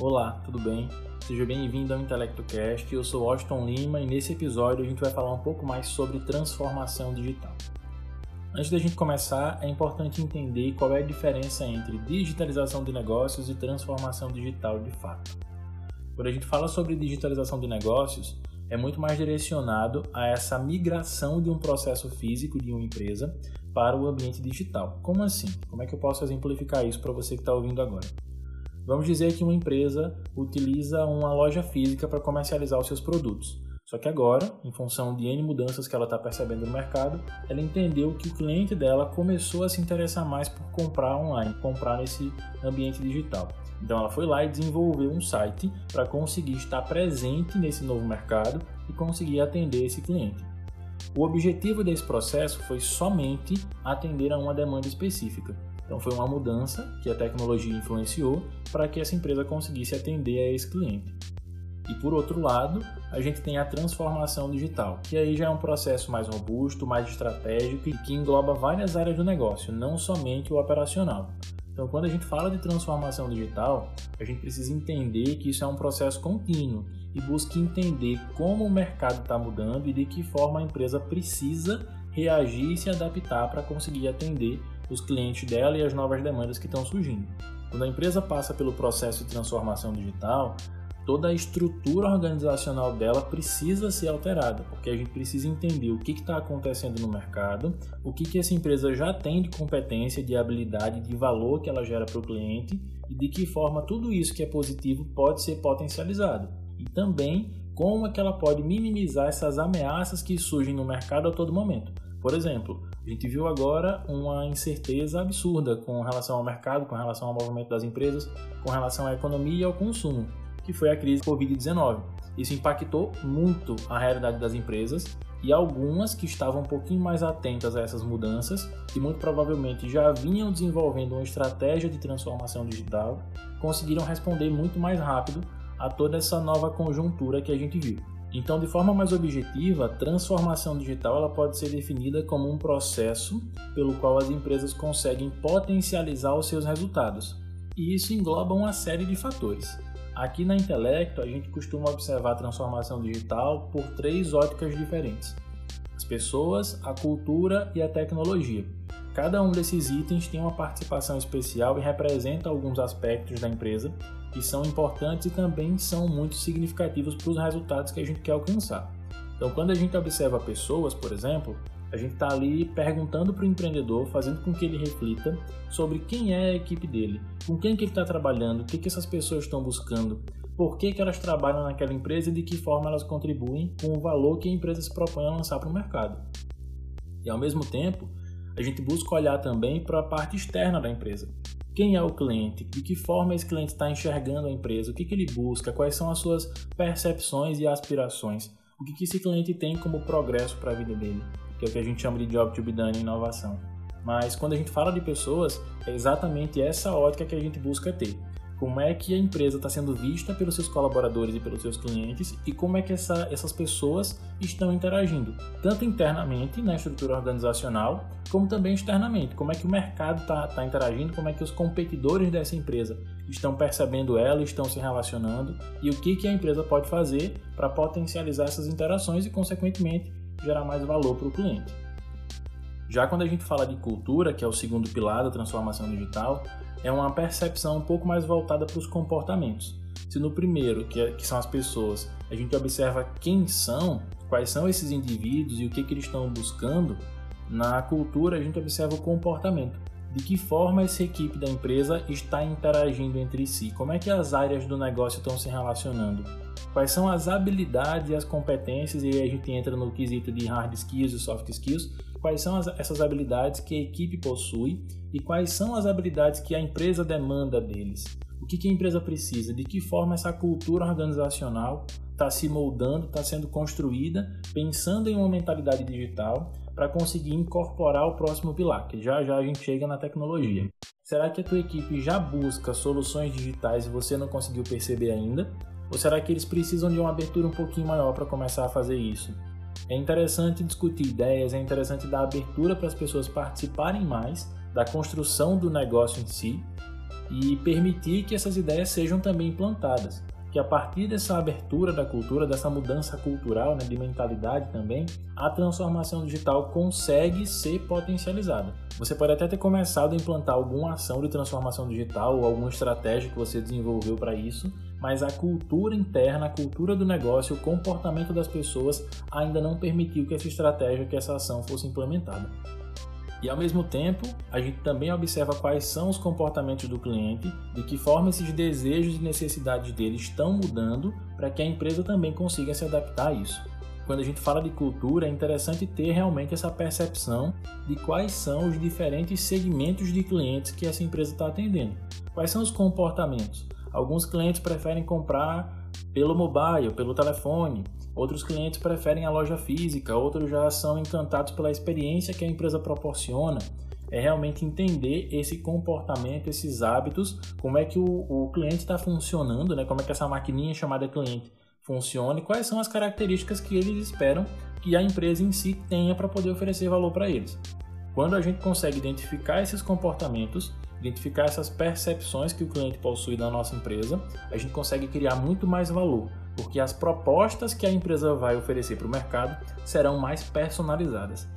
Olá, tudo bem? Seja bem-vindo ao IntelectoCast. Eu sou Washington Lima e nesse episódio a gente vai falar um pouco mais sobre transformação digital. Antes da gente começar, é importante entender qual é a diferença entre digitalização de negócios e transformação digital de fato. Quando a gente fala sobre digitalização de negócios, é muito mais direcionado a essa migração de um processo físico de uma empresa para o ambiente digital. Como assim? Como é que eu posso exemplificar isso para você que está ouvindo agora? Vamos dizer que uma empresa utiliza uma loja física para comercializar os seus produtos. Só que agora, em função de N mudanças que ela está percebendo no mercado, ela entendeu que o cliente dela começou a se interessar mais por comprar online, comprar nesse ambiente digital. Então ela foi lá e desenvolveu um site para conseguir estar presente nesse novo mercado e conseguir atender esse cliente. O objetivo desse processo foi somente atender a uma demanda específica. Então foi uma mudança que a tecnologia influenciou para que essa empresa conseguisse atender a esse cliente. E por outro lado, a gente tem a transformação digital, que aí já é um processo mais robusto, mais estratégico e que engloba várias áreas do negócio, não somente o operacional. Então, quando a gente fala de transformação digital, a gente precisa entender que isso é um processo contínuo e busca entender como o mercado está mudando e de que forma a empresa precisa reagir e se adaptar para conseguir atender os clientes dela e as novas demandas que estão surgindo. Quando a empresa passa pelo processo de transformação digital, toda a estrutura organizacional dela precisa ser alterada, porque a gente precisa entender o que está acontecendo no mercado, o que, que essa empresa já tem de competência, de habilidade, de valor que ela gera para o cliente e de que forma tudo isso que é positivo pode ser potencializado. E também como é que ela pode minimizar essas ameaças que surgem no mercado a todo momento. Por exemplo, a gente viu agora uma incerteza absurda com relação ao mercado, com relação ao movimento das empresas, com relação à economia e ao consumo, que foi a crise Covid-19. Isso impactou muito a realidade das empresas e algumas que estavam um pouquinho mais atentas a essas mudanças e muito provavelmente já vinham desenvolvendo uma estratégia de transformação digital, conseguiram responder muito mais rápido a toda essa nova conjuntura que a gente viu. Então, de forma mais objetiva, a transformação digital ela pode ser definida como um processo pelo qual as empresas conseguem potencializar os seus resultados. E isso engloba uma série de fatores. Aqui na Intelecto, a gente costuma observar a transformação digital por três óticas diferentes: as pessoas, a cultura e a tecnologia. Cada um desses itens tem uma participação especial e representa alguns aspectos da empresa que são importantes e também são muito significativos para os resultados que a gente quer alcançar. Então, quando a gente observa pessoas, por exemplo, a gente está ali perguntando para o empreendedor, fazendo com que ele reflita sobre quem é a equipe dele, com quem que ele está trabalhando, o que, que essas pessoas estão buscando, por que, que elas trabalham naquela empresa e de que forma elas contribuem com o valor que a empresa se propõe a lançar para o mercado. E ao mesmo tempo, a gente busca olhar também para a parte externa da empresa. Quem é o cliente? De que forma esse cliente está enxergando a empresa? O que, que ele busca? Quais são as suas percepções e aspirações? O que, que esse cliente tem como progresso para a vida dele? Que é o que a gente chama de job to be done inovação. Mas quando a gente fala de pessoas, é exatamente essa ótica que a gente busca ter como é que a empresa está sendo vista pelos seus colaboradores e pelos seus clientes e como é que essa, essas pessoas estão interagindo, tanto internamente na estrutura organizacional, como também externamente. Como é que o mercado está tá interagindo, como é que os competidores dessa empresa estão percebendo ela, estão se relacionando e o que, que a empresa pode fazer para potencializar essas interações e, consequentemente, gerar mais valor para o cliente. Já quando a gente fala de cultura, que é o segundo pilar da transformação digital, é uma percepção um pouco mais voltada para os comportamentos. Se no primeiro, que, é, que, são as pessoas, a gente observa quem são, quais são esses indivíduos e o que, que eles estão buscando, na cultura a gente observa o comportamento. De que forma essa equipe da empresa está interagindo entre si? Como é que as áreas do negócio estão se relacionando? Quais são as habilidades e as competências? E aí a gente entra no quesito de hard skills e soft skills quais são as, essas habilidades que a equipe possui e quais são as habilidades que a empresa demanda deles. O que, que a empresa precisa, de que forma essa cultura organizacional está se moldando, está sendo construída, pensando em uma mentalidade digital para conseguir incorporar o próximo pilar, que já já a gente chega na tecnologia. Será que a tua equipe já busca soluções digitais e você não conseguiu perceber ainda? Ou será que eles precisam de uma abertura um pouquinho maior para começar a fazer isso? É interessante discutir ideias, é interessante dar abertura para as pessoas participarem mais da construção do negócio em si, e permitir que essas ideias sejam também implantadas que a partir dessa abertura da cultura, dessa mudança cultural, né, de mentalidade também, a transformação digital consegue ser potencializada. Você pode até ter começado a implantar alguma ação de transformação digital ou alguma estratégia que você desenvolveu para isso, mas a cultura interna, a cultura do negócio, o comportamento das pessoas ainda não permitiu que essa estratégia, que essa ação fosse implementada. E ao mesmo tempo, a gente também observa quais são os comportamentos do cliente, de que forma esses desejos e necessidades dele estão mudando para que a empresa também consiga se adaptar a isso. Quando a gente fala de cultura, é interessante ter realmente essa percepção de quais são os diferentes segmentos de clientes que essa empresa está atendendo. Quais são os comportamentos? Alguns clientes preferem comprar pelo mobile, pelo telefone, Outros clientes preferem a loja física, outros já são encantados pela experiência que a empresa proporciona. É realmente entender esse comportamento, esses hábitos, como é que o, o cliente está funcionando, né? como é que essa maquininha chamada cliente funciona e quais são as características que eles esperam que a empresa em si tenha para poder oferecer valor para eles. Quando a gente consegue identificar esses comportamentos, identificar essas percepções que o cliente possui da nossa empresa, a gente consegue criar muito mais valor porque as propostas que a empresa vai oferecer para o mercado serão mais personalizadas.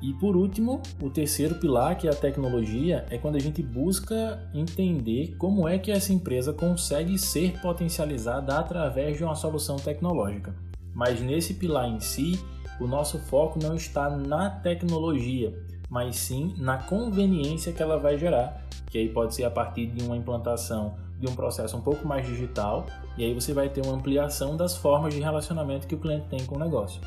E por último, o terceiro pilar, que é a tecnologia, é quando a gente busca entender como é que essa empresa consegue ser potencializada através de uma solução tecnológica. Mas nesse pilar em si, o nosso foco não está na tecnologia, mas sim na conveniência que ela vai gerar, que aí pode ser a partir de uma implantação de um processo um pouco mais digital, e aí você vai ter uma ampliação das formas de relacionamento que o cliente tem com o negócio.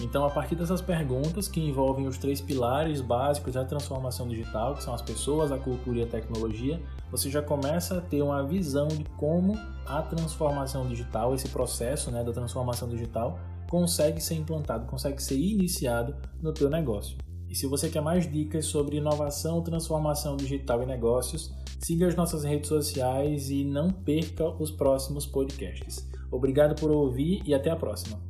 Então, a partir dessas perguntas que envolvem os três pilares básicos da transformação digital, que são as pessoas, a cultura e a tecnologia, você já começa a ter uma visão de como a transformação digital, esse processo né, da transformação digital, consegue ser implantado, consegue ser iniciado no teu negócio. E se você quer mais dicas sobre inovação, transformação digital e negócios, siga as nossas redes sociais e não perca os próximos podcasts. Obrigado por ouvir e até a próxima.